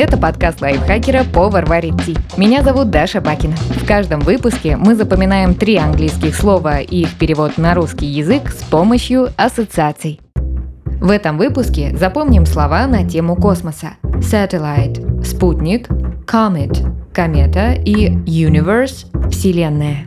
Это подкаст лайфхакера «Повар варит ти». Меня зовут Даша Бакина. В каждом выпуске мы запоминаем три английских слова и их перевод на русский язык с помощью ассоциаций. В этом выпуске запомним слова на тему космоса. Satellite – спутник, comet – комета и universe – вселенная.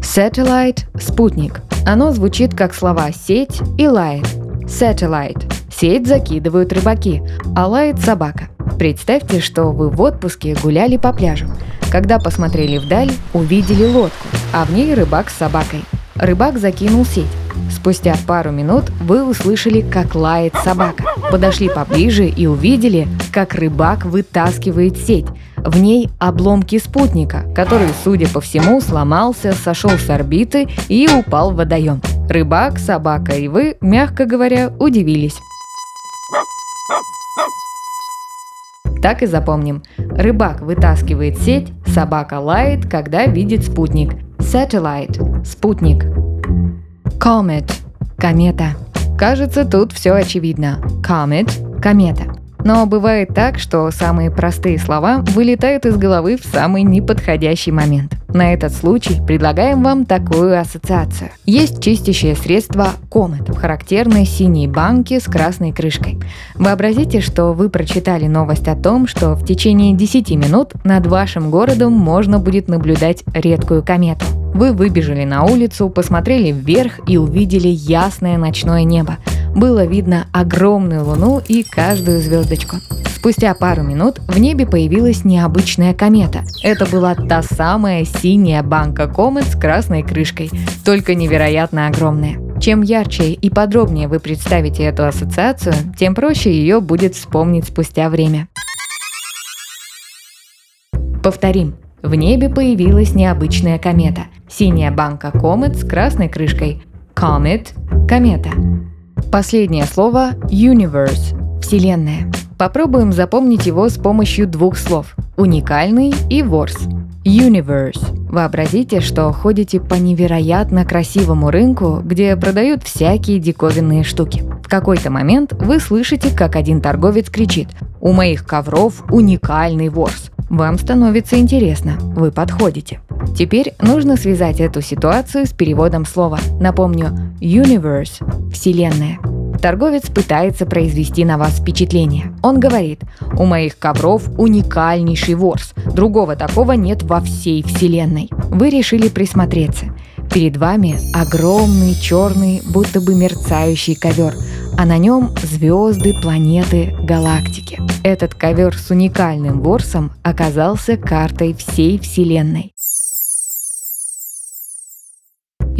Satellite – спутник. Оно звучит как слова «сеть» и «light». Satellite – сеть закидывают рыбаки, а лает собака. Представьте, что вы в отпуске гуляли по пляжу. Когда посмотрели вдаль, увидели лодку, а в ней рыбак с собакой. Рыбак закинул сеть. Спустя пару минут вы услышали, как лает собака. Подошли поближе и увидели, как рыбак вытаскивает сеть. В ней обломки спутника, который, судя по всему, сломался, сошел с орбиты и упал в водоем. Рыбак, собака и вы, мягко говоря, удивились. Так и запомним. Рыбак вытаскивает сеть, собака лает, когда видит спутник. Satellite – спутник. Comet – комета. Кажется, тут все очевидно. Comet – комета. Но бывает так, что самые простые слова вылетают из головы в самый неподходящий момент. На этот случай предлагаем вам такую ассоциацию. Есть чистящее средство Comet в характерной синей банке с красной крышкой. Вообразите, что вы прочитали новость о том, что в течение 10 минут над вашим городом можно будет наблюдать редкую комету. Вы выбежали на улицу, посмотрели вверх и увидели ясное ночное небо. Было видно огромную луну и каждую звездочку. Спустя пару минут в небе появилась необычная комета. Это была та самая синяя банка комет с красной крышкой, только невероятно огромная. Чем ярче и подробнее вы представите эту ассоциацию, тем проще ее будет вспомнить спустя время. Повторим. В небе появилась необычная комета. Синяя банка комет с красной крышкой. Comet – комета. Последнее слово – universe – вселенная. Попробуем запомнить его с помощью двух слов – уникальный и ворс. Universe. Вообразите, что ходите по невероятно красивому рынку, где продают всякие диковинные штуки. В какой-то момент вы слышите, как один торговец кричит «У моих ковров уникальный ворс». Вам становится интересно, вы подходите. Теперь нужно связать эту ситуацию с переводом слова. Напомню, universe – вселенная. Торговец пытается произвести на вас впечатление. Он говорит, у моих ковров уникальнейший ворс. Другого такого нет во всей вселенной. Вы решили присмотреться. Перед вами огромный черный, будто бы мерцающий ковер, а на нем звезды, планеты, галактики. Этот ковер с уникальным ворсом оказался картой всей Вселенной.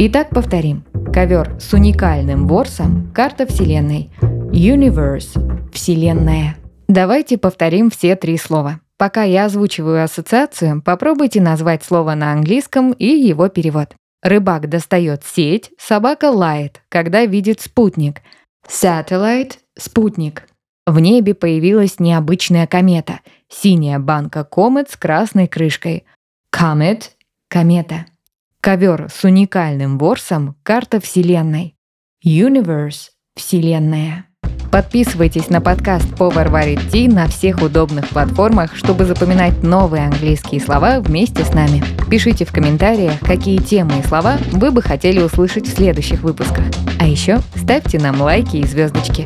Итак, повторим. Ковер с уникальным ворсом – карта Вселенной. Universe – Вселенная. Давайте повторим все три слова. Пока я озвучиваю ассоциацию, попробуйте назвать слово на английском и его перевод. Рыбак достает сеть, собака лает, когда видит спутник. Satellite – спутник. В небе появилась необычная комета. Синяя банка комет с красной крышкой. Comet – комета. Ковер с уникальным ворсом – карта Вселенной. Universe – Вселенная. Подписывайтесь на подкаст «Повар варит ти» на всех удобных платформах, чтобы запоминать новые английские слова вместе с нами. Пишите в комментариях, какие темы и слова вы бы хотели услышать в следующих выпусках. А еще ставьте нам лайки и звездочки.